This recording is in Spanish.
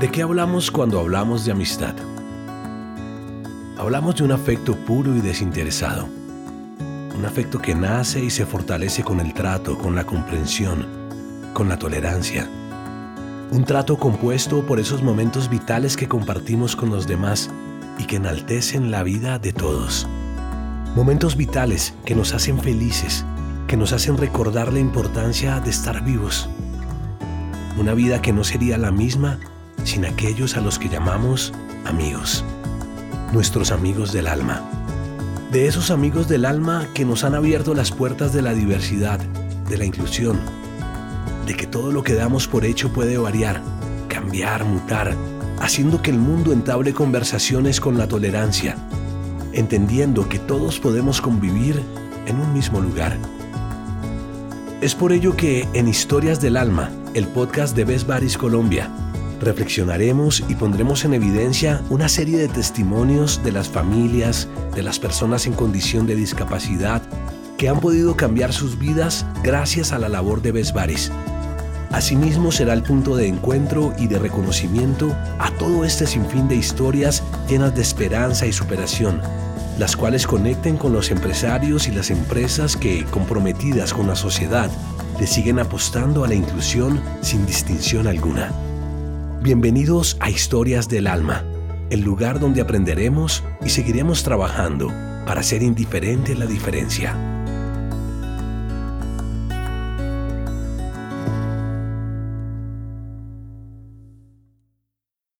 ¿De qué hablamos cuando hablamos de amistad? Hablamos de un afecto puro y desinteresado. Un afecto que nace y se fortalece con el trato, con la comprensión, con la tolerancia. Un trato compuesto por esos momentos vitales que compartimos con los demás y que enaltecen la vida de todos. Momentos vitales que nos hacen felices, que nos hacen recordar la importancia de estar vivos. Una vida que no sería la misma sin aquellos a los que llamamos amigos, nuestros amigos del alma. De esos amigos del alma que nos han abierto las puertas de la diversidad, de la inclusión, de que todo lo que damos por hecho puede variar, cambiar, mutar, haciendo que el mundo entable conversaciones con la tolerancia, entendiendo que todos podemos convivir en un mismo lugar. Es por ello que en Historias del Alma, el podcast de Best Baris Colombia, reflexionaremos y pondremos en evidencia una serie de testimonios de las familias, de las personas en condición de discapacidad, que han podido cambiar sus vidas gracias a la labor de Besbaris. Asimismo será el punto de encuentro y de reconocimiento a todo este sinfín de historias llenas de esperanza y superación, las cuales conecten con los empresarios y las empresas que, comprometidas con la sociedad, le siguen apostando a la inclusión sin distinción alguna. Bienvenidos a Historias del Alma, el lugar donde aprenderemos y seguiremos trabajando para ser indiferente la diferencia.